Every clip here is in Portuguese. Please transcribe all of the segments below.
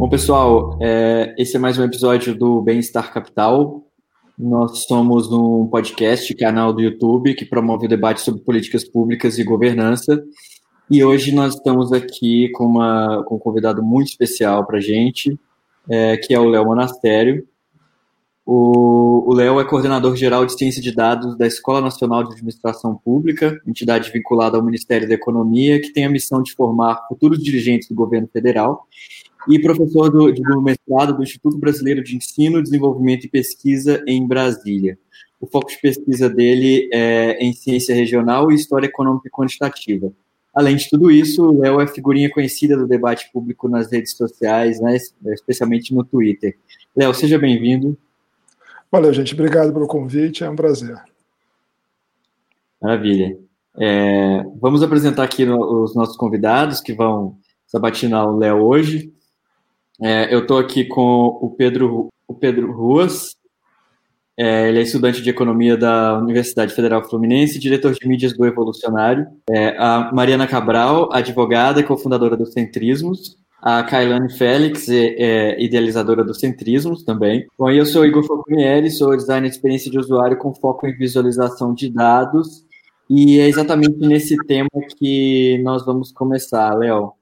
Bom, pessoal, é, esse é mais um episódio do Bem-Estar Capital. Nós somos um podcast, canal do YouTube, que promove o debate sobre políticas públicas e governança. E hoje nós estamos aqui com, uma, com um convidado muito especial para a gente, é, que é o Léo Monastério. O Léo é coordenador geral de ciência de dados da Escola Nacional de Administração Pública, entidade vinculada ao Ministério da Economia, que tem a missão de formar futuros dirigentes do governo federal, e professor do, do mestrado do Instituto Brasileiro de Ensino, Desenvolvimento e Pesquisa em Brasília. O foco de pesquisa dele é em ciência regional e história econômica e quantitativa. Além de tudo isso, o Léo é figurinha conhecida do debate público nas redes sociais, né, especialmente no Twitter. Léo, seja bem-vindo. Valeu, gente. Obrigado pelo convite. É um prazer. Maravilha. É, vamos apresentar aqui no, os nossos convidados que vão sabatinar o Léo hoje. É, eu estou aqui com o Pedro, o Pedro Ruas. É, ele é estudante de economia da Universidade Federal Fluminense, diretor de mídias do Evolucionário. É, a Mariana Cabral, advogada e cofundadora do Centrismos a Kailane Félix, é, idealizadora do Centrismos também. Bom, eu sou Igor Focunieri, sou designer de experiência de usuário com foco em visualização de dados, e é exatamente nesse tema que nós vamos começar, Léo.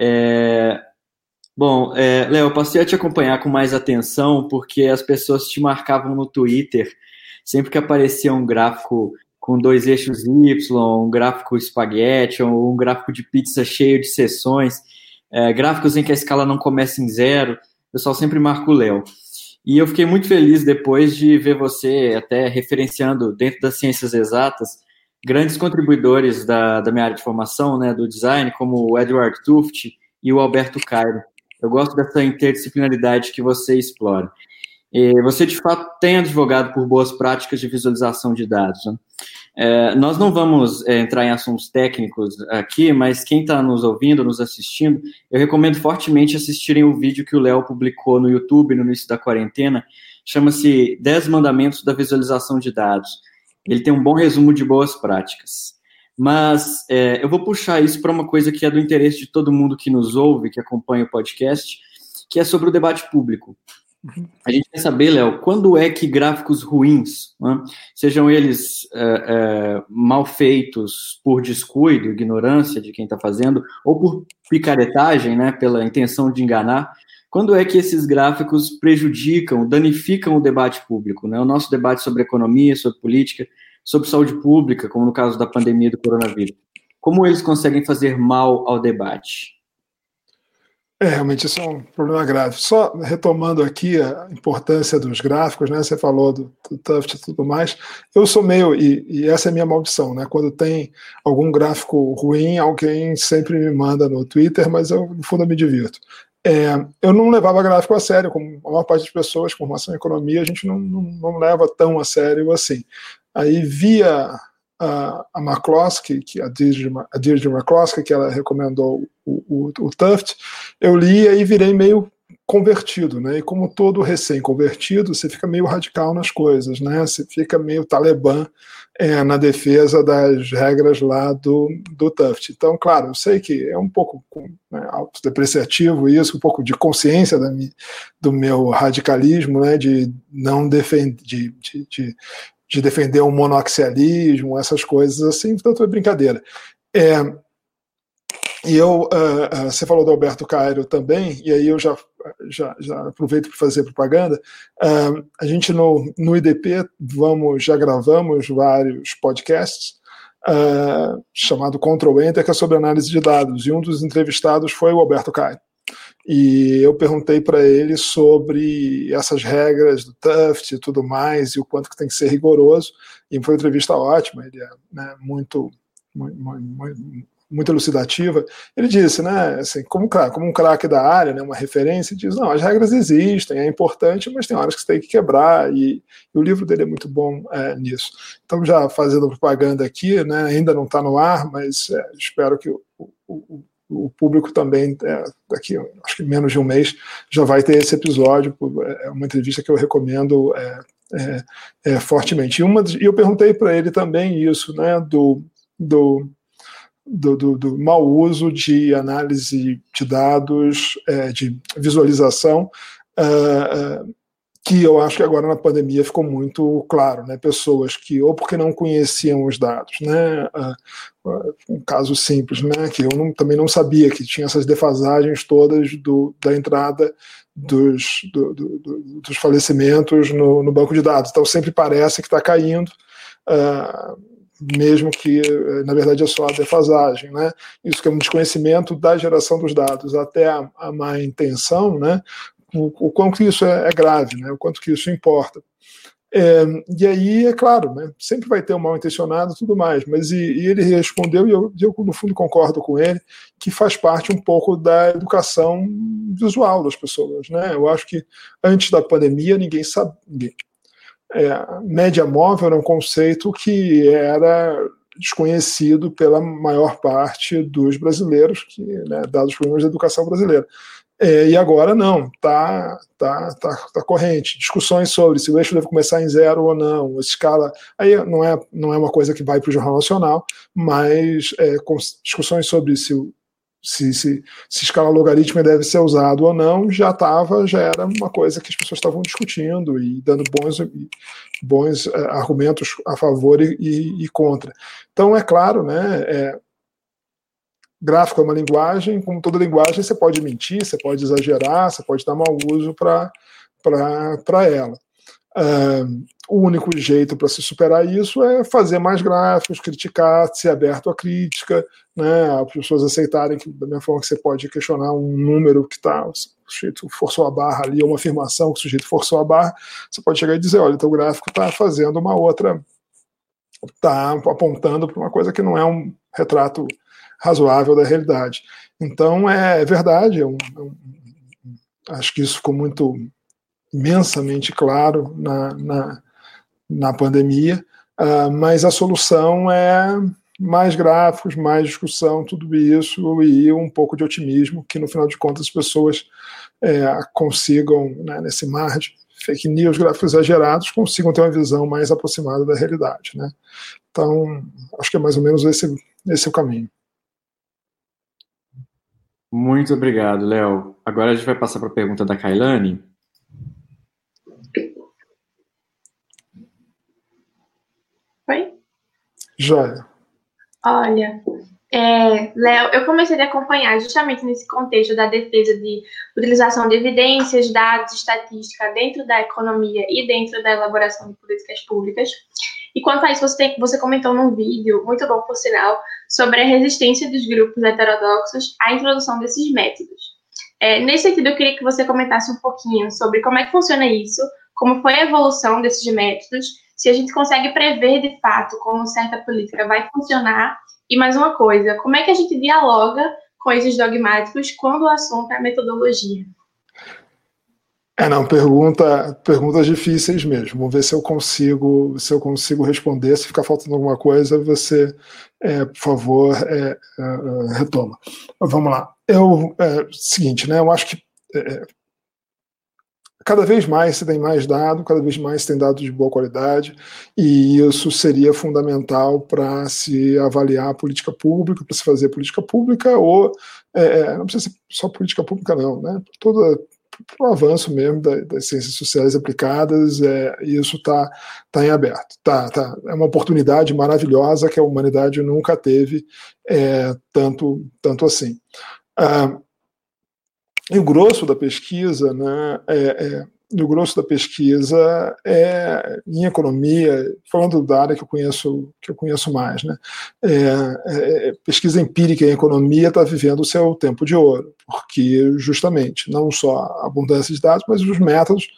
É... Bom, é, Léo, passei a te acompanhar com mais atenção porque as pessoas te marcavam no Twitter sempre que aparecia um gráfico com dois eixos Y, um gráfico espaguete, ou um gráfico de pizza cheio de sessões é, gráficos em que a escala não começa em zero, o pessoal sempre marca o Léo. E eu fiquei muito feliz depois de ver você até referenciando dentro das ciências exatas grandes contribuidores da, da minha área de formação, né, do design, como o Edward Tuft e o Alberto Cairo. Eu gosto dessa interdisciplinaridade que você explora. E você, de fato, tem advogado por boas práticas de visualização de dados. Né? É, nós não vamos é, entrar em assuntos técnicos aqui, mas quem está nos ouvindo, nos assistindo, eu recomendo fortemente assistirem o vídeo que o Léo publicou no YouTube no início da quarentena, chama-se 10 Mandamentos da Visualização de Dados. Ele tem um bom resumo de boas práticas. Mas é, eu vou puxar isso para uma coisa que é do interesse de todo mundo que nos ouve, que acompanha o podcast, que é sobre o debate público. A gente quer saber, Léo, quando é que gráficos ruins, né, sejam eles é, é, mal feitos por descuido, ignorância de quem está fazendo, ou por picaretagem, né, pela intenção de enganar, quando é que esses gráficos prejudicam, danificam o debate público, né, o nosso debate sobre economia, sobre política, sobre saúde pública, como no caso da pandemia do coronavírus? Como eles conseguem fazer mal ao debate? É, realmente isso é um problema grave. Só retomando aqui a importância dos gráficos, né? Você falou do, do Tuft e tudo mais. Eu sou meio, e, e, essa é a minha maldição, né? Quando tem algum gráfico ruim, alguém sempre me manda no Twitter, mas eu, no fundo, eu me divirto. É, eu não levava gráfico a sério, como a maior parte das pessoas formação em economia, a gente não, não, não leva tão a sério assim. Aí via a, a McCloskey, que a Deirdre, a McCloskey, que ela recomendou o, o, o Tuft, eu li e virei meio convertido, né? E como todo recém-convertido, você fica meio radical nas coisas, né? Você fica meio talibã é, na defesa das regras lá do, do Tuft. Então, claro, eu sei que é um pouco né, autodepreciativo isso, um pouco de consciência da, do meu radicalismo, né? De não defender, de, de, de de defender o monoaxialismo, essas coisas assim, portanto é brincadeira. É, e eu, uh, uh, você falou do Alberto Cairo também, e aí eu já, já, já aproveito para fazer propaganda. Uh, a gente no, no IDP vamos, já gravamos vários podcasts, chamado Control Enter, que é sobre análise de dados, e um dos entrevistados foi o Alberto Cairo. E eu perguntei para ele sobre essas regras do Tuft e tudo mais, e o quanto que tem que ser rigoroso. E foi uma entrevista ótima, ele é né, muito, muito, muito, muito elucidativa. Ele disse, né, assim, como, como um craque da área, né, uma referência, diz, não, as regras existem, é importante, mas tem horas que você tem que quebrar, e, e o livro dele é muito bom é, nisso. Então, já fazendo propaganda aqui, né, ainda não está no ar, mas é, espero que o, o o público também, é, daqui acho que menos de um mês, já vai ter esse episódio. É uma entrevista que eu recomendo é, é, é fortemente. E, uma, e eu perguntei para ele também isso, né, do, do do, do, do mau uso de análise de dados, é, de visualização, uh, uh, que eu acho que agora na pandemia ficou muito claro, né? Pessoas que ou porque não conheciam os dados, né? Uh, um caso simples, né? Que eu não, também não sabia que tinha essas defasagens todas do, da entrada dos, do, do, dos falecimentos no, no, banco de dados. Então sempre parece que está caindo. Uh, mesmo que na verdade é só a defasagem, né? Isso que é um desconhecimento da geração dos dados até a, a má intenção, né? O, quanto isso é, é, grave, né? o quanto que isso importa. É, e aí, é claro, né, sempre vai ter um mal intencionado e tudo mais, mas e, e ele respondeu, e eu, eu, no fundo concordo com ele, que faz parte um pouco da educação visual das pessoas. Né? Eu acho que antes da pandemia ninguém. Ninguém. É, média móvel era um conceito que era desconhecido pela maior parte dos brasileiros, que, né, dados os problemas da educação brasileira. É, e agora não, tá, tá, tá, tá corrente. Discussões sobre se o eixo deve começar em zero ou não, escala. Aí não é, não é uma coisa que vai para o Jornal Nacional, mas é, discussões sobre se, se, se, se escala logarítmica deve ser usado ou não, já estava, já era uma coisa que as pessoas estavam discutindo e dando bons, bons é, argumentos a favor e, e, e, contra. Então, é claro, né? Gráfico é uma linguagem, como toda linguagem, você pode mentir, você pode exagerar, você pode dar mau uso para ela. Uh, o único jeito para se superar isso é fazer mais gráficos, criticar, ser aberto à crítica, né, as pessoas aceitarem que, da mesma forma que você pode questionar um número que está, o sujeito forçou a barra ali, ou uma afirmação que o sujeito forçou a barra, você pode chegar e dizer: olha, então o gráfico está fazendo uma outra, está apontando para uma coisa que não é um retrato razoável da realidade. Então, é, é verdade, é um, é um, acho que isso ficou muito imensamente claro na, na, na pandemia, uh, mas a solução é mais gráficos, mais discussão, tudo isso e um pouco de otimismo, que no final de contas as pessoas é, consigam, né, nesse mar de fake news, gráficos exagerados, consigam ter uma visão mais aproximada da realidade. Né? Então, acho que é mais ou menos esse, esse o caminho. Muito obrigado, Léo. Agora a gente vai passar para a pergunta da Kailane. Oi? Joia. Olha, é, Léo, eu comecei a acompanhar justamente nesse contexto da defesa de utilização de evidências, dados, estatística dentro da economia e dentro da elaboração de políticas públicas. E quanto a isso, você, tem, você comentou num vídeo, muito bom por sinal, sobre a resistência dos grupos heterodoxos à introdução desses métodos. É, nesse sentido, eu queria que você comentasse um pouquinho sobre como é que funciona isso, como foi a evolução desses métodos, se a gente consegue prever de fato como certa política vai funcionar, e mais uma coisa, como é que a gente dialoga com esses dogmáticos quando o assunto é metodologia? É, não, pergunta, perguntas difíceis mesmo. Vamos ver se eu consigo, se eu consigo responder. Se ficar faltando alguma coisa, você, é, por favor, é, é, é retoma. Vamos lá. Eu, é, seguinte, né? Eu acho que é, cada vez mais se tem mais dado, cada vez mais se tem dados de boa qualidade, e isso seria fundamental para se avaliar a política pública, para se fazer política pública, ou não precisa ser só política pública, não, né? Toda para o avanço mesmo das, ciências sociais aplicadas, é, e isso está tá em aberto. Tá, tá, é uma oportunidade maravilhosa que a humanidade nunca teve é, tanto, tanto assim. Ah, e o grosso da pesquisa né, é, é no grosso da pesquisa é em economia, falando da área que eu conheço, que eu conheço mais, né? É, é, é pesquisa empírica em economia está vivendo o seu tempo de ouro, porque justamente não só a abundância de dados, mas os métodos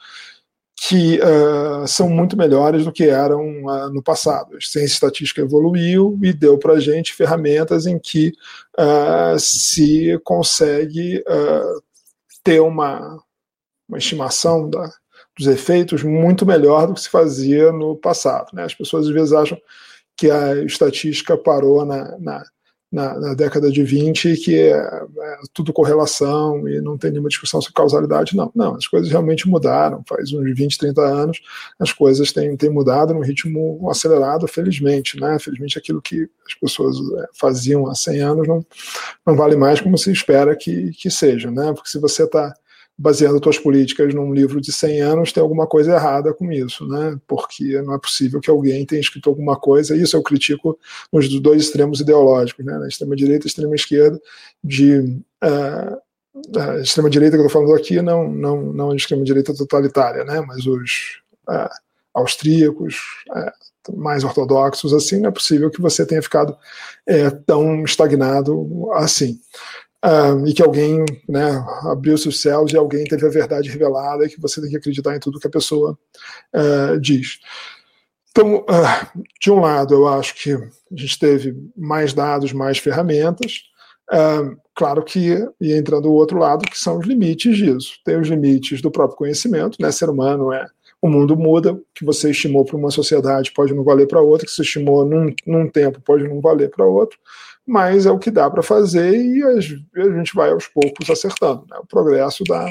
que uh, são muito melhores do que eram uh, no passado. A ciência estatística evoluiu e deu para a gente ferramentas em que uh, se consegue ter uma, uma estimação da, dos efeitos muito melhor do que se fazia no passado. Né? As pessoas às vezes acham que a estatística parou na, na, na, na, década de 20 que é, é, tudo correlação e não tem nenhuma discussão sobre causalidade, não. Não, as coisas realmente mudaram. Faz uns 20, 30 anos as coisas têm, têm mudado num ritmo acelerado, felizmente. Né? Felizmente aquilo que as pessoas é, faziam há 100 anos não, não vale mais como se espera que, que seja. Né? Porque se você está baseando suas políticas num livro de 100 anos, tem alguma coisa errada com isso, né? Porque não é possível que alguém tenha escrito alguma coisa, isso eu critico nos dois extremos ideológicos, né? Na extrema-direita e extrema-esquerda, de. Uh, a extrema-direita que eu estou falando aqui, não, não, não a extrema-direita totalitária, né? Mas os uh, austríacos, uh, mais ortodoxos, assim, não é possível que você tenha ficado tão estagnado assim e que alguém né, abriu seus céus e alguém teve a verdade revelada e que você tem que acreditar em tudo que a pessoa uh, diz. Então, uh, de um lado, eu acho que a gente teve mais dados, mais ferramentas. Claro que, e entrando do outro lado, que são os limites disso. Tem os limites do próprio conhecimento, né? Ser humano é. O mundo muda, o que você estimou para uma sociedade pode não valer para outra, que você estimou num, num tempo pode não valer para outro mas é o que dá para fazer e a gente vai aos poucos acertando. Né? O progresso da,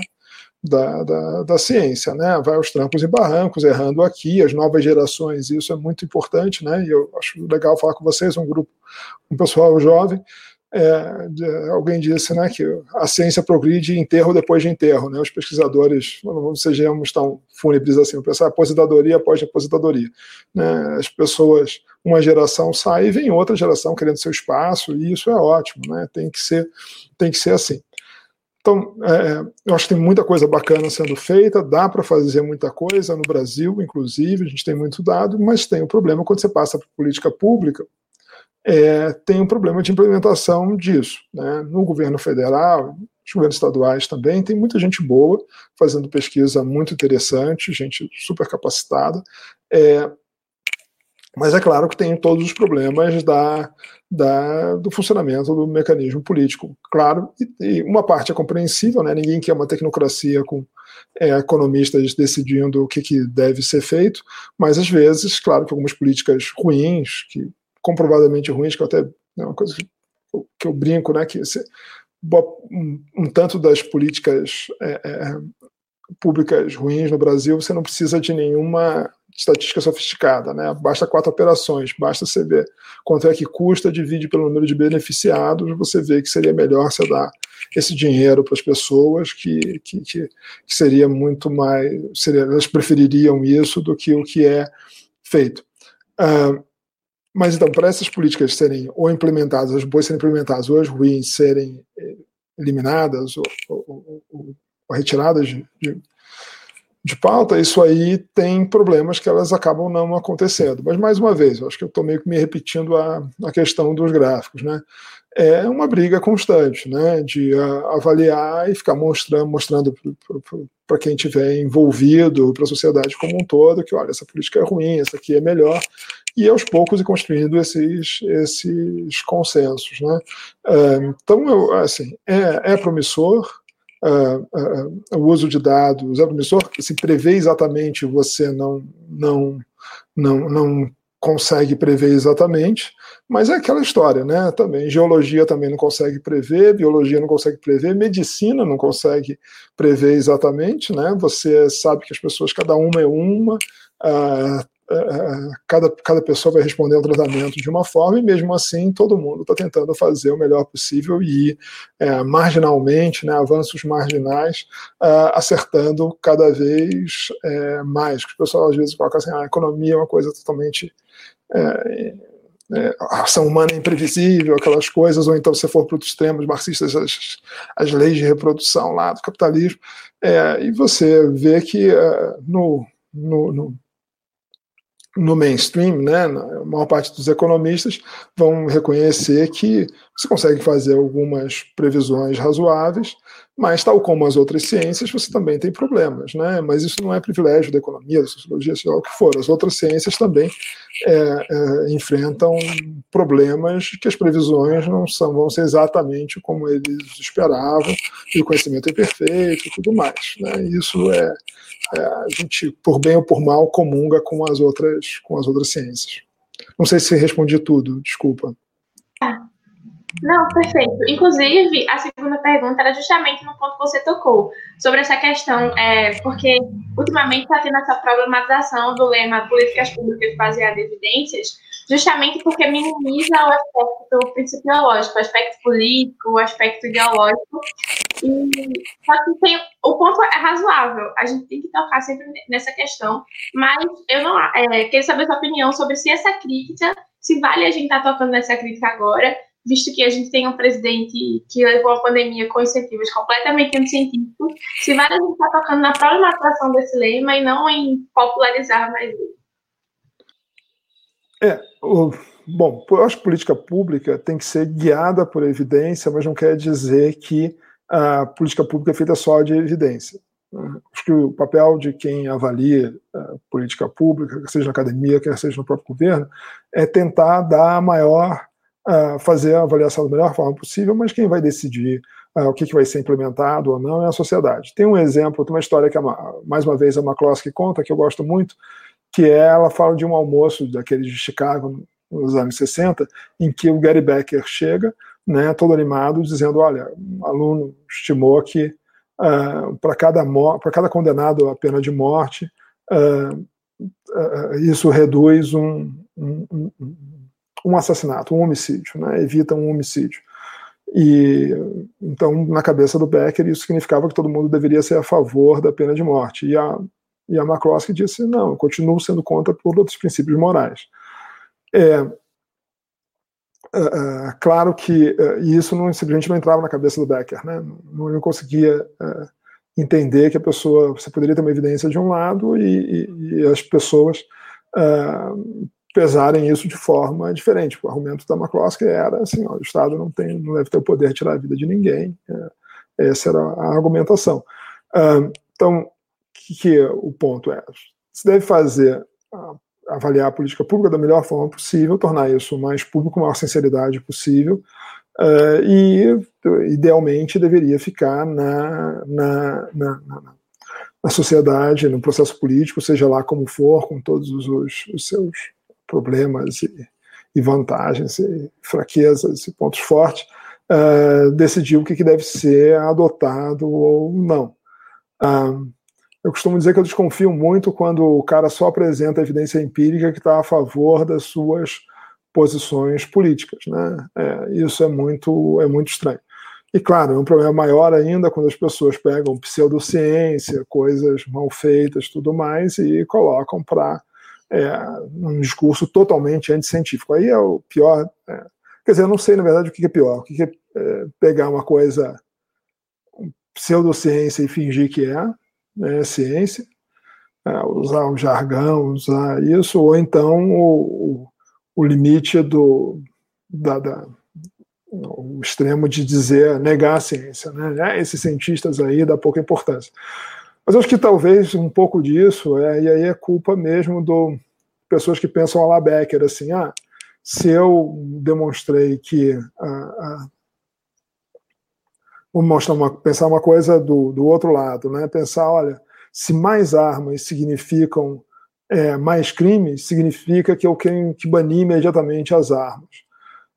da, da, da, ciência, né? vai aos trancos e barrancos, errando aqui, as novas gerações, isso é muito importante, né? e eu acho legal falar com vocês, um grupo, um pessoal jovem, é, de, alguém disse né, que a ciência progride enterro depois de enterro. Né? Os pesquisadores, não sejamos tão fúnebres assim, pensar aposentadoria após aposentadoria. Né? As pessoas, uma geração sai e vem outra geração querendo seu espaço, e isso é ótimo, né? tem, que ser, tem que ser assim. Então, é, eu acho que tem muita coisa bacana sendo feita, dá para fazer muita coisa no Brasil, inclusive, a gente tem muito dado, mas tem o um problema quando você passa para política pública, é, tem um problema de implementação disso. Né? No governo federal, nos governos estaduais também, tem muita gente boa fazendo pesquisa muito interessante, gente super capacitada. É, mas é claro que tem todos os problemas da, da, do funcionamento do mecanismo político. Claro, e, e, uma parte é compreensível, né? ninguém quer uma tecnocracia com é, economistas decidindo o que, que deve ser feito, mas às vezes, claro que algumas políticas ruins, que comprovadamente ruins, que eu até é uma coisa que eu, que eu brinco, né, que um, um, tanto das políticas é, é, públicas ruins no Brasil, você não precisa de nenhuma estatística sofisticada, né? Basta quatro operações, basta você ver quanto é que custa, divide pelo número de beneficiados, você vê que seria melhor você dar esse dinheiro para as pessoas, que, que, que, seria muito mais, seria, elas prefeririam isso do que o que é feito. Uh, mas então, para essas políticas serem ou implementadas, as boas serem implementadas, ou as ruins serem eh, eliminadas ou, ou, ou, ou retiradas de, de, de, pauta, isso aí tem problemas que elas acabam não acontecendo. Mas, mais uma vez, eu acho que eu estou meio que me repetindo a, a questão dos gráficos. Né? É uma briga constante né? de a, avaliar e ficar mostrando, mostrando para quem estiver envolvido, para a sociedade como um todo, que olha, essa política é ruim, essa aqui é melhor, e aos poucos ir construindo esses, esses consensos. Né? Uh, então, eu, assim, é, é promissor, uh, uh, o uso de dados é promissor, se prevê exatamente, você não, não, não, não consegue prever exatamente, mas é aquela história, né? Também geologia também não consegue prever, biologia não consegue prever, medicina não consegue prever exatamente, né? Você sabe que as pessoas cada uma é uma, uh, cada, cada pessoa vai responder ao tratamento de uma forma, e mesmo assim todo mundo está tentando fazer o melhor possível e é, marginalmente, né, avanços marginais, uh, acertando cada vez é, mais. O pessoal às vezes coloca assim, ah, a economia é uma coisa totalmente. É, é, a ação humana é imprevisível, aquelas coisas, ou então se for para os extremos marxistas, as, as leis de reprodução lá do capitalismo, é, e você vê que no, no, no no mainstream, né, a maior parte dos economistas vão reconhecer que você consegue fazer algumas previsões razoáveis, mas tal como as outras ciências, você também tem problemas, né? Mas isso não é privilégio da economia, da sociologia, seja lá o que for. As outras ciências também é, é, enfrentam problemas que as previsões não são, vão ser exatamente como eles esperavam, e o conhecimento é imperfeito e tudo mais. Né? Isso é, é, a gente, por bem ou por mal, comunga com as outras, com as outras ciências. Não sei se respondi tudo, desculpa. Não, perfeito. Inclusive, a segunda pergunta era justamente no ponto que você tocou, sobre essa questão, é, porque ultimamente está tendo essa problematização do lema políticas públicas baseadas em evidências, justamente porque minimiza o aspecto principiológico, o aspecto político, o aspecto ideológico. Que tem, o ponto é razoável, a gente tem que tocar sempre nessa questão, mas eu não é, queria saber sua opinião sobre se essa crítica, se vale a gente estar tá tocando nessa crítica agora, visto que a gente tem um presidente que levou a pandemia com incentivos completamente anticientíficos, se vale a gente estar tá tocando na problematização desse lema e não em popularizar mais ele. É, o, bom, eu acho que política pública tem que ser guiada por evidência, mas não quer dizer que a política pública é feita só de evidência. Acho que o papel de quem avalia a política pública, quer seja na academia, quer seja no próprio governo, é tentar dar a maior, fazer a avaliação da melhor forma possível, mas quem vai decidir o que, vai ser implementado ou não é a sociedade. Tem um exemplo, tem uma história que, mais uma vez, a McCloskey conta, que eu gosto muito, que é, ela fala de um almoço daqueles de Chicago nos anos 60, em que o Gary Becker chega, né, todo animado, dizendo, olha, um aluno estimou que uh, para cada, cada condenado à pena de morte, uh, uh, isso reduz um, um, um, assassinato, um homicídio, né, evita um homicídio. E então, na cabeça do Becker, isso significava que todo mundo deveria ser a favor da pena de morte. E a e a McCloskey disse: não, eu continuo sendo contra por outros princípios morais. É, é, é claro que é, isso não simplesmente não entrava na cabeça do Becker, né? não, não conseguia é, entender que a pessoa você poderia ter uma evidência de um lado e, e, e as pessoas pesarem isso de forma diferente. O argumento da McCloskey era assim: ó, o Estado não tem, não deve ter o poder de tirar a vida de ninguém. essa era a argumentação. então que, que o ponto é? Se deve fazer, avaliar a política pública da melhor forma possível, tornar isso mais público, com a maior sinceridade possível, uh, e idealmente deveria ficar na, na, na, na, na sociedade, no processo político, seja lá como for, com todos os, os seus problemas e, e, vantagens, e fraquezas e pontos fortes, uh, decidir o que, que, deve ser adotado ou não. Uh, eu costumo dizer que eu desconfio muito quando o cara só apresenta evidência empírica que está a favor das suas posições políticas. Né? É, isso é muito, é muito estranho. E claro, é um problema maior ainda quando as pessoas pegam pseudociência, coisas mal feitas, tudo mais, e colocam para é, um discurso totalmente anticientífico. Aí é o pior. É, quer dizer, eu não sei na verdade o que é pior. O que é, é pegar uma coisa pseudociência e fingir que é, né, ciência, é, usar o jargão, usar isso, ou então o, o limite do da, da, o extremo de dizer negar a ciência, né? É, esses cientistas aí dá pouca importância. Mas acho que talvez um pouco disso, é, e aí é culpa mesmo do pessoas que pensam a la Becker, assim, ah, se eu demonstrei que ah, ah, vamos mostrar uma, pensar uma coisa do, do outro lado, né? Pensar, olha, se mais armas significam é, mais crimes, significa que eu tenho que banir imediatamente as armas.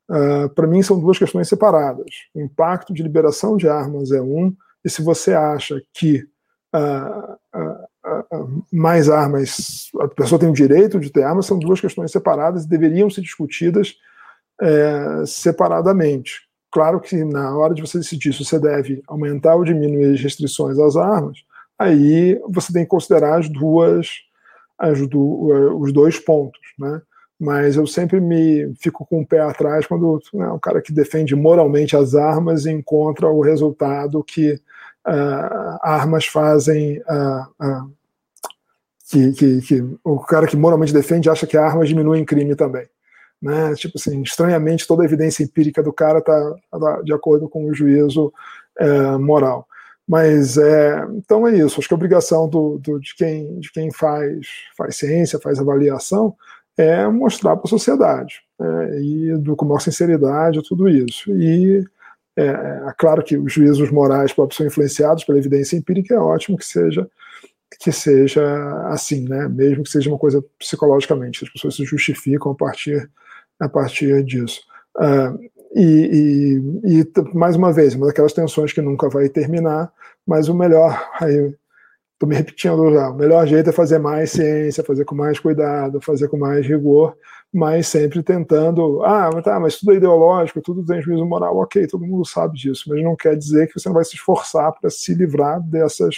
Uh, Para mim, são duas questões separadas. O impacto de liberação de armas é um, e se você acha que uh, uh, mais armas, a pessoa tem o direito de ter armas, são duas questões separadas e deveriam ser discutidas é, separadamente. Claro que na hora de você decidir se você deve aumentar ou diminuir as restrições às armas, aí você tem que considerar as duas, as do, os dois pontos, né? Mas eu sempre me fico com o pé atrás quando né, um cara que defende moralmente as armas encontra o resultado que uh, armas fazem uh, uh, que, que, que, o cara que moralmente defende acha que armas diminuem crime também né? Tipo assim, estranhamente toda a evidência empírica do cara está tá de acordo com o juízo é, moral. Mas é, então é isso. Acho que a obrigação do, do, de quem, de quem faz, faz ciência, faz avaliação, é mostrar para a sociedade é, e do, com maior sinceridade tudo isso. E é, é claro que os juízos morais próprios são influenciados pela evidência empírica, é ótimo que seja que seja assim, né? Mesmo que seja uma coisa psicologicamente, as pessoas se justificam a partir a partir disso. Uh, E, e, e, mais uma vez, uma daquelas tensões que nunca vai terminar, mas o melhor, aí estou me repetindo já, o melhor jeito é fazer mais ciência, fazer com mais cuidado, fazer com mais rigor, mas sempre tentando, ah, mas tá, mas tudo é ideológico, tudo tem juízo moral, ok, todo mundo sabe disso, mas não quer dizer que você não vai se esforçar para se livrar dessas,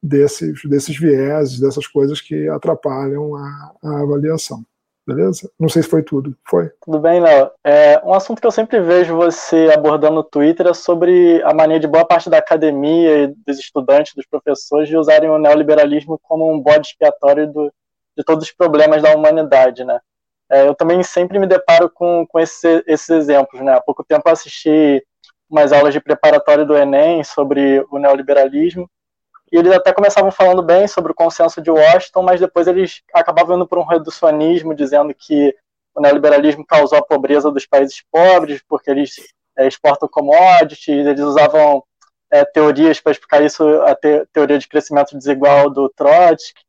desses, desses vieses, dessas coisas que atrapalham a, a avaliação. Beleza? Não sei se foi tudo. Foi? Tudo bem, Léo. É, um assunto que eu sempre vejo você abordando no Twitter é sobre a mania de boa parte da academia e dos estudantes, dos professores, de usarem o neoliberalismo como um bode expiatório do, de todos os problemas da humanidade, né? É, eu também sempre me deparo com, com esse, esses exemplos, né? Há pouco tempo eu assisti umas aulas de preparatório do Enem sobre o neoliberalismo e eles até começavam falando bem sobre o consenso de Washington, mas depois eles acabavam indo para um reducionismo, dizendo que o neoliberalismo causou a pobreza dos países pobres, porque eles é, exportam commodities, eles usavam é, teorias para explicar isso, a te teoria de crescimento desigual do Trotsky.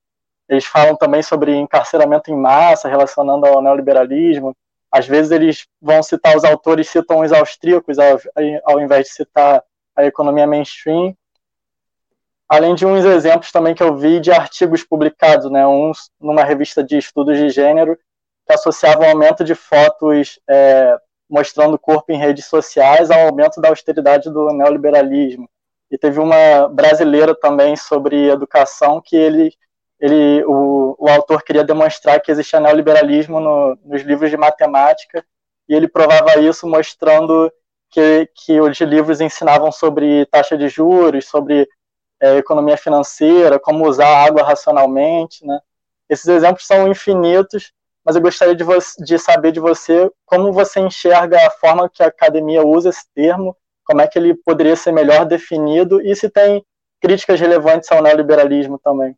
Eles falam também sobre encarceramento em massa, relacionando ao neoliberalismo. Às vezes eles vão citar os autores, citam os austríacos, ao, ao invés de citar a economia mainstream além de uns exemplos também que eu vi de artigos publicados, né, uns numa revista de estudos de gênero, que associavam o aumento de fotos é, mostrando o corpo em redes sociais ao aumento da austeridade do neoliberalismo. E teve uma brasileira também sobre educação que ele, ele o, o autor queria demonstrar que existia neoliberalismo no, nos livros de matemática e ele provava isso mostrando que, que os livros ensinavam sobre taxa de juros, sobre é, economia financeira, como usar a água racionalmente, né? Esses exemplos são infinitos, mas eu gostaria de, de saber de você como você enxerga a forma que a academia usa esse termo, como é que ele poderia ser melhor definido e se tem críticas relevantes ao neoliberalismo também.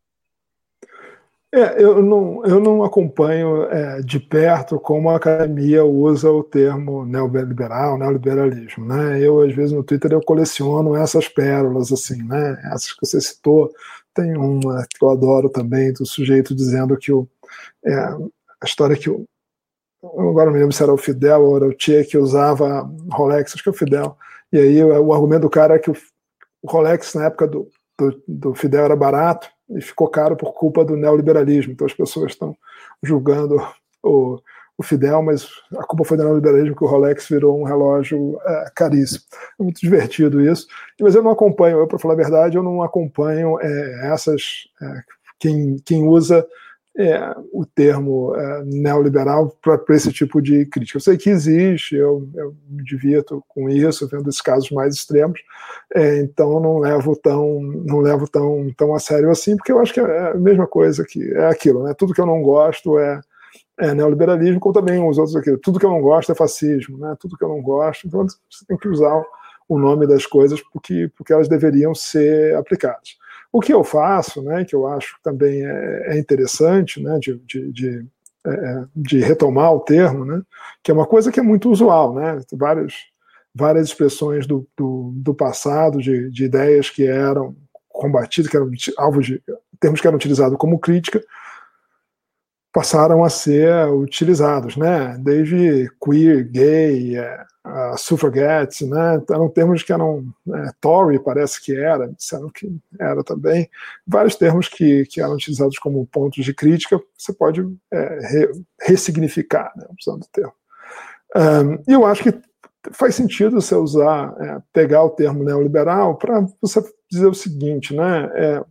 É, eu, não, eu não acompanho é, de perto como a academia usa o termo neoliberal, neoliberalismo. Né? Eu, às vezes, no Twitter eu coleciono essas pérolas, assim, né? essas que você citou. Tem uma que eu adoro também, do sujeito dizendo que o, é, a história que o. Agora me lembro se era o Fidel ou era o Tchê que usava Rolex, acho que é o Fidel. E aí o, argumento do cara é que o Rolex, na época do, do, do Fidel, era barato e ficou caro por culpa do neoliberalismo. Então as pessoas estão julgando o, o Fidel, mas a culpa foi do neoliberalismo que o Rolex virou um relógio é, caríssimo. É muito divertido isso. Mas eu não acompanho, eu para falar a verdade, eu não acompanho é, essas é, quem, quem usa é, o termo é, neoliberal para esse tipo de crítica. Eu sei que existe, eu, eu me divirto com isso, vendo esses casos mais extremos, é, então não levo tão não levo tão, tão a sério assim, porque eu acho que é a mesma coisa que é aquilo, né? Tudo que eu não gosto é, é neoliberalismo, como também os outros aqui. Tudo que eu não gosto é fascismo, né? Tudo que eu não gosto, então você tem que usar o nome das coisas porque, porque elas deveriam ser aplicadas. O que eu faço, né, que eu acho também é, é interessante, né, de, de, de, é, é, de, retomar o termo, né, que é uma coisa que é muito usual, né, várias, várias expressões do, do, do passado, de, de ideias que eram combatidas, que eram alvos de termos que eram utilizados como crítica, passaram a ser utilizados, né? Desde queer, gay, é, uh, suffragettes, né? Eram termos que eram é, Tory, parece que era, disseram que era também. Vários termos que, que eram utilizados como pontos de crítica, você pode é, re, ressignificar, né? usando o termo. Um, e eu acho que faz sentido você usar, é, pegar o termo neoliberal para você dizer o seguinte, né? É,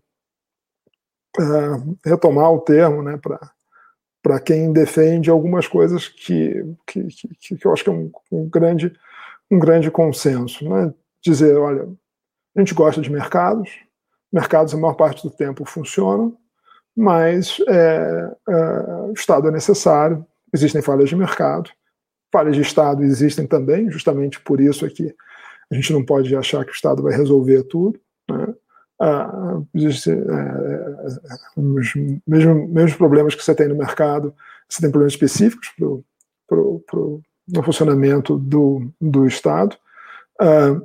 é, retomar o termo, né? Para para quem defende algumas coisas que, que, que, que eu acho que é um, um, grande, um grande consenso. Né? Dizer, olha, a gente gosta de mercados, mercados a maior parte do tempo funcionam, mas é, é, o Estado é necessário, existem falhas de mercado, falhas de Estado existem também, justamente por isso é que a gente não pode achar que o Estado vai resolver tudo. Né? Ah, existe, é, os mesmos, mesmos problemas que você tem no mercado, você tem problemas específicos para o no funcionamento do, do Estado, ah,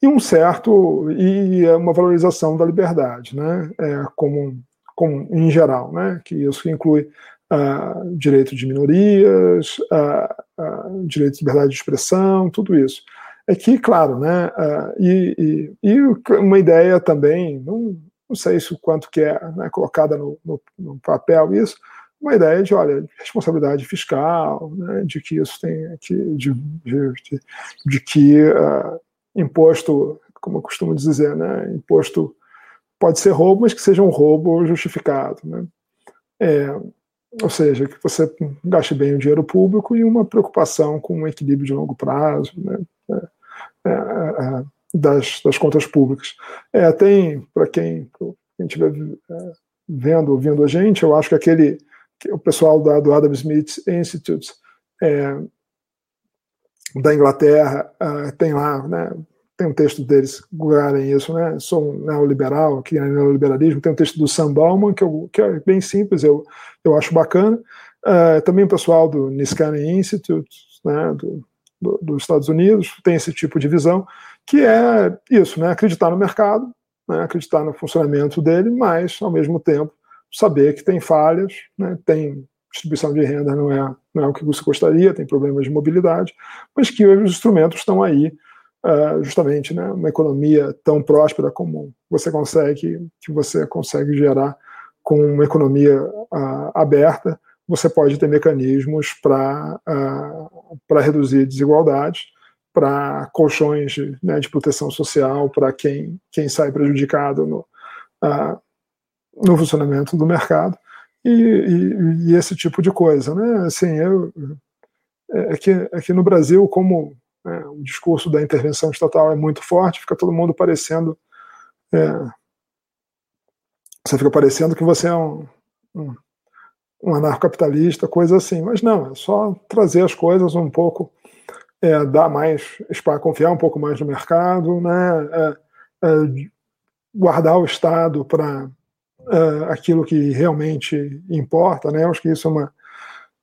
e um certo, e uma valorização da liberdade, né, é, como, como em geral, né, que isso inclui uh, direito de minorias, uh, direito de liberdade de expressão, tudo isso. É que, claro, né, e, e, e, uma ideia também, não, não sei se o quanto que é né, colocada no, no, no, papel isso, uma ideia de, olha, responsabilidade fiscal, né, de que isso tem que, de, de, de, de que imposto, como eu costumo dizer, né, imposto pode ser roubo, mas que seja um roubo justificado, né? É, ou seja, que você gaste bem o dinheiro público e uma preocupação com um equilíbrio de longo prazo né, é, das, das, contas públicas. É, tem, para quem estiver é, vendo, ouvindo a gente, eu acho que aquele, que o pessoal da, do Adam Smith Institute é, da Inglaterra tem lá, né, tem um texto deles guardarem isso, né? Sou um neoliberal, aqui é neoliberalismo. Tem um texto do Sam Bauman, que, eu, que é bem simples, eu, eu acho bacana. Também o pessoal do Niskanen Institute, né, do, do, dos Estados Unidos, tem esse tipo de visão, que é isso, né? Acreditar no mercado, né, acreditar no funcionamento dele, mas, ao mesmo tempo, saber que tem falhas, né, tem distribuição de renda não é, não é o que você gostaria, tem problemas de mobilidade, mas que os instrumentos estão aí uh, justamente né, uma economia tão próspera como você consegue, que você consegue gerar com uma economia uh, aberta, você pode ter mecanismos para uh, para reduzir desigualdades, para colchões de, né, de proteção social para quem, quem sai prejudicado no, uh, no funcionamento do mercado e, e, e, esse tipo de coisa, né? Assim, eu, é, é que, é que no Brasil, como né? O discurso da intervenção estatal é muito forte, fica todo mundo parecendo. É, você fica parecendo que você é um, um, um anarcocapitalista, coisa assim. Mas não, é só trazer as coisas um pouco, é, dar mais, para confiar um pouco mais no mercado, né? É, é, guardar o Estado para é, aquilo que realmente importa, né? Acho que isso é uma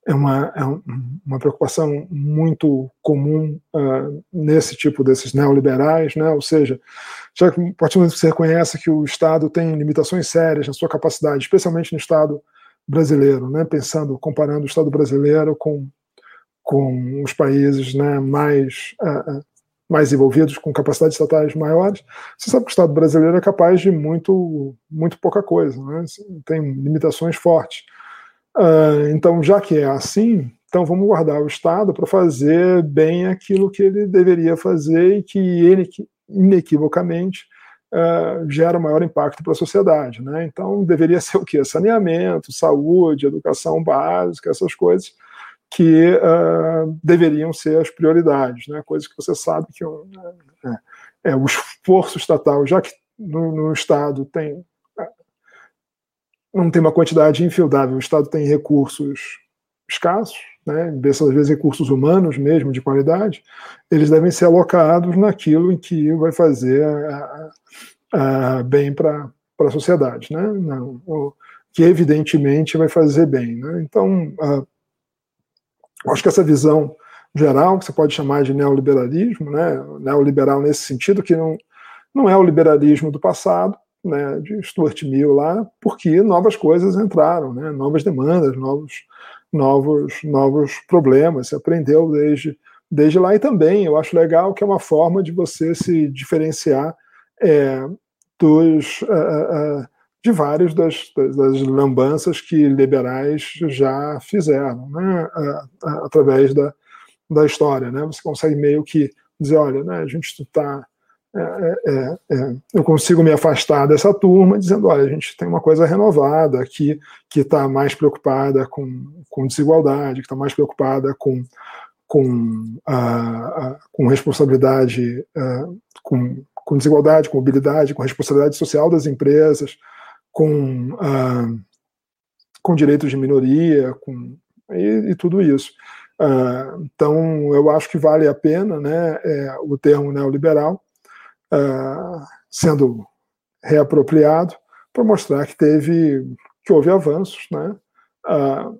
é uma, é uma preocupação muito comum uh, nesse tipo desses neoliberais, né? ou seja, já que a partir do momento que você reconhece que o Estado tem limitações sérias na sua capacidade, especialmente no Estado brasileiro, né? pensando, comparando o Estado brasileiro com, com os países né, mais, uh, mais envolvidos, com capacidades estatais maiores, você sabe que o Estado brasileiro é capaz de muito, muito pouca coisa, né? tem limitações fortes. Uh, então, já que é assim, então vamos guardar o Estado para fazer bem aquilo que ele deveria fazer e que ele, inequivocamente, uh, gera maior impacto para a sociedade. Né? Então, deveria ser o quê? Saneamento, saúde, educação básica, essas coisas que uh, deveriam ser as prioridades, né? coisas que você sabe que é, é, o esforço estatal, já que no, no Estado tem não tem uma quantidade infildável. O Estado tem recursos escassos, né, às vezes recursos humanos mesmo de qualidade, eles devem ser alocados naquilo em que vai fazer a, a, a bem para a sociedade, né? Que evidentemente vai fazer bem. Né? Então, a, acho que essa visão geral, que você pode chamar de neoliberalismo, né? neoliberal nesse sentido, que não, não é o liberalismo do passado, né, de Stuart Mill lá, porque novas coisas entraram, né, novas demandas, novos, novos, novos problemas. Você aprendeu desde, desde lá e também eu acho legal que é uma forma de você se diferenciar é, dos uh, uh, de vários das, das, das, lambanças que liberais já fizeram, né, uh, através da, da história, né? Você consegue meio que dizer, olha, né, a gente está é, é, é, é, eu consigo me afastar dessa turma dizendo, olha, a gente tem uma coisa renovada aqui que está mais preocupada com, com desigualdade, que está mais preocupada com, com, a, com responsabilidade, com, com desigualdade, com mobilidade, com responsabilidade social das empresas, com, com direitos de minoria, com, e, e tudo isso. então, eu acho que vale a pena né, é, o termo neoliberal, uh, sendo reapropriado para mostrar que teve que houve avanços, né? Uh,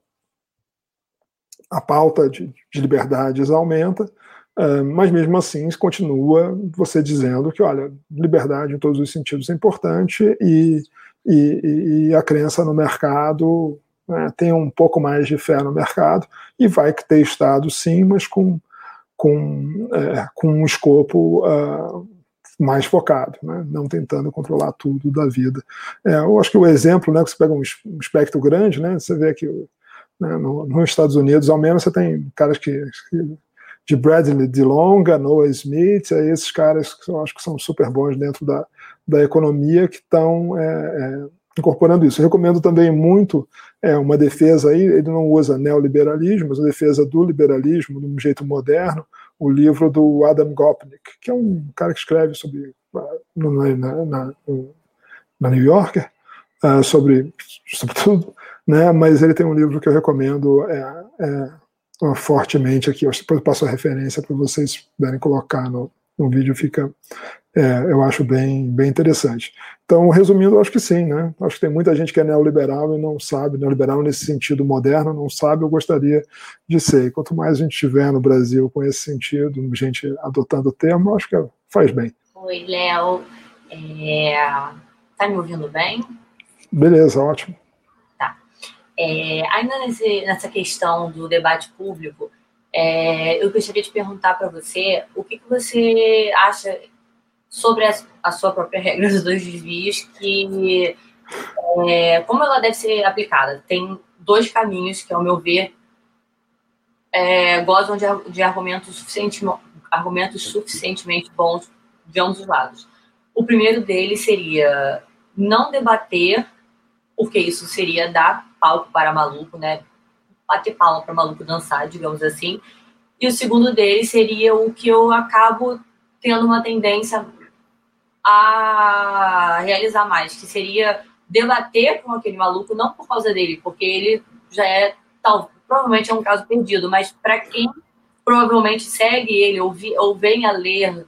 a pauta de, de liberdades aumenta, uh, mas mesmo assim continua você dizendo que, olha, liberdade em todos os sentidos é importante e, e, e a crença no mercado né, tenha um pouco mais de fé no mercado e vai ter Estado sim, mas com, com, é, com um escopo uh, mais focado, né, não tentando controlar tudo da vida. É, eu acho que o exemplo, né, que você pega um espectro grande, né, você vê que né, no, nos Estados Unidos, ao menos, você tem caras que, que de Bradley de Longa, Noah Smith, é esses caras que eu acho que são super bons dentro da, da economia que estão é, é, incorporando isso. Eu recomendo também muito é, uma defesa aí, ele não usa neoliberalismo, mas a defesa do liberalismo de um jeito moderno, o livro do Adam Gopnik, que é um cara que escreve sobre na, na, na, na New Yorker, uh, sobre, sobre tudo, né, mas ele tem um livro que eu recomendo é, é, fortemente aqui. Eu passo a referência para vocês puderem colocar no, no vídeo, fica, é, eu acho bem, bem interessante. Então, resumindo, acho que sim, né? Acho que tem muita gente que é neoliberal e não sabe, neoliberal nesse sentido moderno, não sabe, eu gostaria de ser. E quanto mais a gente tiver no Brasil com esse sentido, gente adotando o termo, acho que faz bem. Oi, Léo. É... Tá me ouvindo bem? Beleza, ótimo. É, ainda nesse, nessa questão do debate público, é, eu gostaria de perguntar para você o que, que, você acha sobre a, a, sua própria regra dos dois desvios, que é, como ela deve ser aplicada. Tem dois caminhos que, ao meu ver, é, gozam de, de argumentos, suficiente, argumentos suficientemente bons de ambos os lados. O primeiro deles seria não debater, porque isso seria dar palco para maluco, né? Bater palma para maluco dançar, digamos assim. E o segundo dele seria o que eu acabo tendo uma tendência a realizar mais, que seria debater com aquele maluco, não por causa dele, porque ele já é, tal, provavelmente é um caso perdido, mas para quem provavelmente segue ele ou, vi, ou ler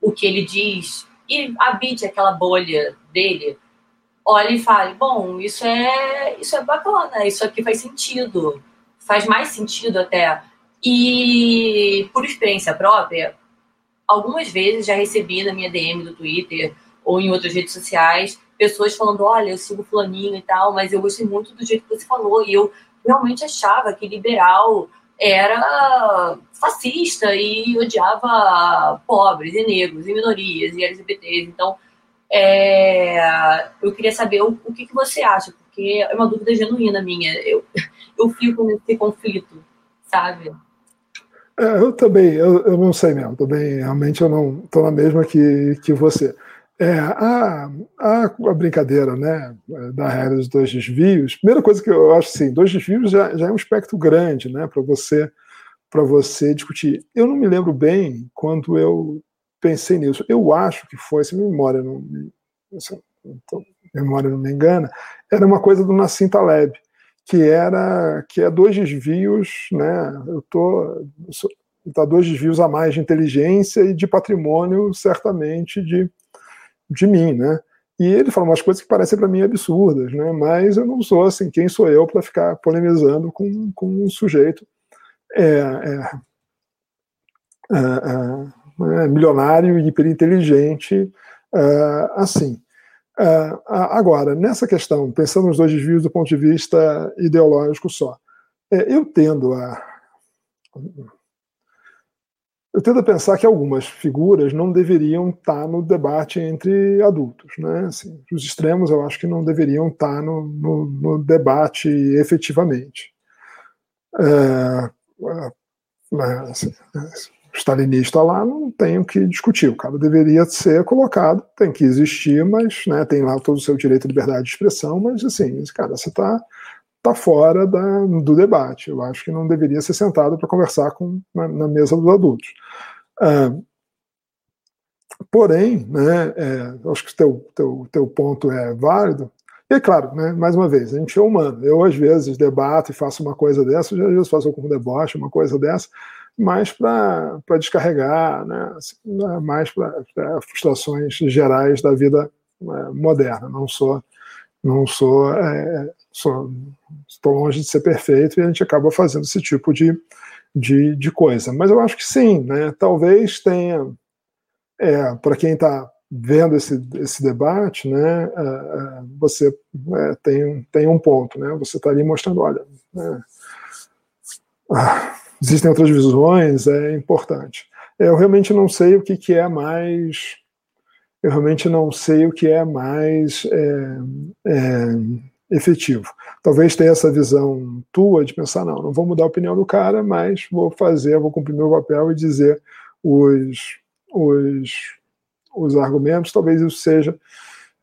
o que ele diz e habite aquela bolha dele, olhe e fale, bom, isso é, isso é bacana, isso aqui faz sentido, faz mais sentido até. E por experiência própria, algumas vezes já recebi na minha DM do Twitter ou em outras redes sociais pessoas falando, olha, eu sigo fulaninho e tal, mas eu gostei muito do jeito que você falou e eu realmente achava que liberal era fascista e odiava pobres e negros e minorias e LGBTs. Então, é, eu queria saber o, o que, que, você acha, porque é uma dúvida genuína minha. Eu, eu fico nesse conflito, sabe? É, eu também, eu, eu não sei mesmo, também realmente eu não estou na mesma que, que você. É, a, a, a, brincadeira né, da regra dos dois desvios, primeira coisa que eu acho assim, dois desvios já, já é um espectro grande né, para você para você discutir. Eu não me lembro bem quando eu pensei nisso. Eu acho que foi, se memória não, se memória não me engana, era uma coisa do Nassim Taleb, que era que é dois desvios, né? Eu tô tá dois desvios a mais de inteligência e de patrimônio, certamente de de mim, né? E ele fala umas coisas que parecem para mim absurdas, né? Mas eu não sou assim, quem sou eu para ficar polemizando com, com um sujeito é, é, é, é né, milionário e hiperinteligente uh, assim. Uh, agora, nessa questão, pensando nos dois desvios do ponto de vista ideológico só, é, eu tendo a. Eu tendo a pensar que algumas figuras não deveriam estar no debate entre adultos. Né? Assim, os extremos eu acho que não deveriam estar no, no, no debate efetivamente. É, assim, stalinista lá, não tem o que discutir. O cara deveria ser colocado, tem que existir, mas né, tem lá todo o seu direito à liberdade de expressão, mas assim, cara, você está tá fora da, do debate. Eu acho que não deveria ser sentado para conversar com, na, na, mesa dos adultos. Ah, porém, né, é, acho que o teu, teu, teu ponto é válido. E é claro, né, mais uma vez, a gente é humano. Eu, às vezes, debato e faço uma coisa dessa, às vezes faço com um deboche, uma coisa dessa, mais para descarregar, né? Mais para frustrações gerais da vida né, moderna. Não sou, não sou, é, sou, estou longe de ser perfeito e a gente acaba fazendo esse tipo de, de, de coisa. Mas eu acho que sim, né? Talvez tenha, é, para quem está vendo esse, esse debate, né, você é, tem, tem um ponto, né, você está ali mostrando, olha, né, ah, existem outras visões, é importante. Eu realmente não sei o que, que é mais, eu realmente não sei o que é mais é, é, efetivo. Talvez tenha essa visão tua de pensar, não, não vou mudar a opinião do cara, mas vou fazer, vou cumprir meu papel e dizer os, os, os argumentos, talvez isso seja.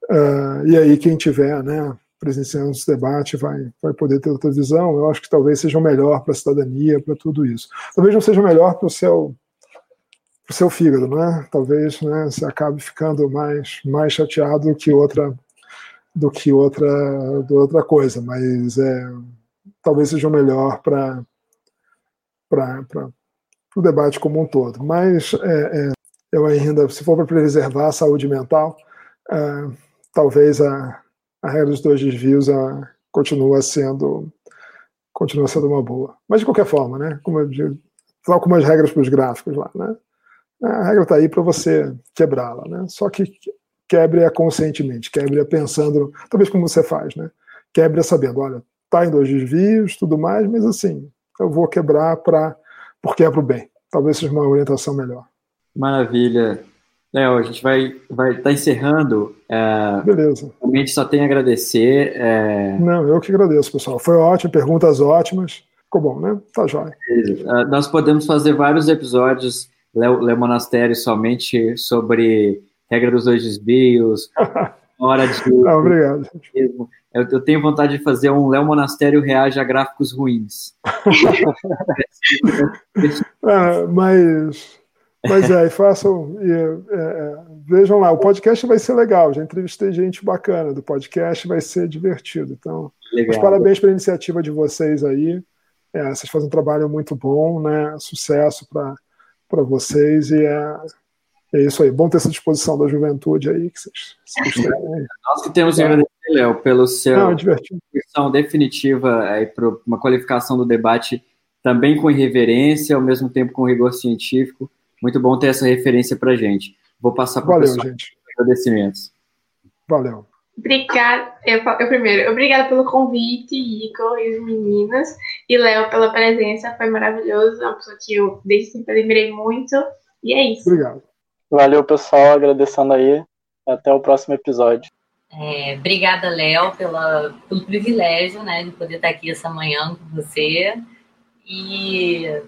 Uh, e aí, quem tiver né, presenciando esse debate vai, vai poder ter outra visão. Eu acho que talvez seja o melhor para a cidadania, para tudo isso. Talvez não seja o melhor para o seu, seu fígado, né? Talvez né, você acabe ficando mais, mais chateado do que outra do que outra, do outra coisa, mas é, talvez seja o melhor para o debate como um todo. Mas é, é, eu ainda, se for para preservar a saúde mental, é, talvez a, a regra dos dois desvios a, continua sendo continua sendo uma boa. Mas de qualquer forma, né? Como eu digo, regras para os gráficos lá, né? A regra está aí para você quebrá-la, né? Só que quebre-a conscientemente, quebre-a pensando, talvez como você faz, né? Quebre-a sabendo, olha, tá em dois desvios, tudo mais, mas assim, eu vou quebrar para porque é para o bem. Talvez seja uma orientação melhor. Maravilha. Léo, a gente vai estar vai tá encerrando. É, Beleza. Realmente só tenho a agradecer. É... Não, eu que agradeço, pessoal. Foi ótimo, perguntas ótimas. Ficou bom, né? Tá jóia. Uh, nós podemos fazer vários episódios, Léo, Léo Monastério, somente sobre regra dos dois desvios, hora de. Não, obrigado. Eu, eu, tenho vontade de fazer um Léo Monastério reage a gráficos ruins. ah, mas, mas é, façam. E, é, é, vejam lá, o podcast vai ser legal. Já entrevistei gente bacana do podcast, vai ser divertido. Então, parabéns pela iniciativa de vocês aí. É, vocês fazem um trabalho muito bom, né? Sucesso para vocês e é é isso aí, bom ter essa disposição da juventude aí que vocês. Aí. Nós que temos que agradecer, Léo, pelo seu Não, é definitiva aí para uma qualificação do debate também com irreverência, ao mesmo tempo com rigor científico. Muito bom ter essa referência para gente. Vou passar para o Valeu, gente. agradecimentos. Valeu. Obrigada, eu, eu primeiro, obrigada pelo convite, Igor e os meninas, e Léo pela presença, foi maravilhoso, é uma pessoa que eu desde sempre admirei muito, e é isso. Obrigado. Valeu, pessoal. Agradecendo aí. Até o próximo episódio. É, obrigada, Léo, pela, pelo privilégio né, de poder estar aqui essa manhã com você e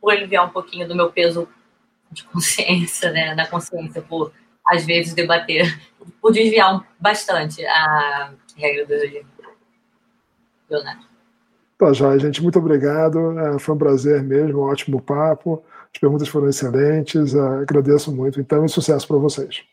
por aliviar um pouquinho do meu peso de consciência, né, na consciência, por às vezes debater, por desviar bastante a regra do Leonardo. Tá, já, gente, muito obrigado. É, foi um prazer mesmo, um ótimo papo. As perguntas foram excelentes, agradeço muito, então, e sucesso para vocês.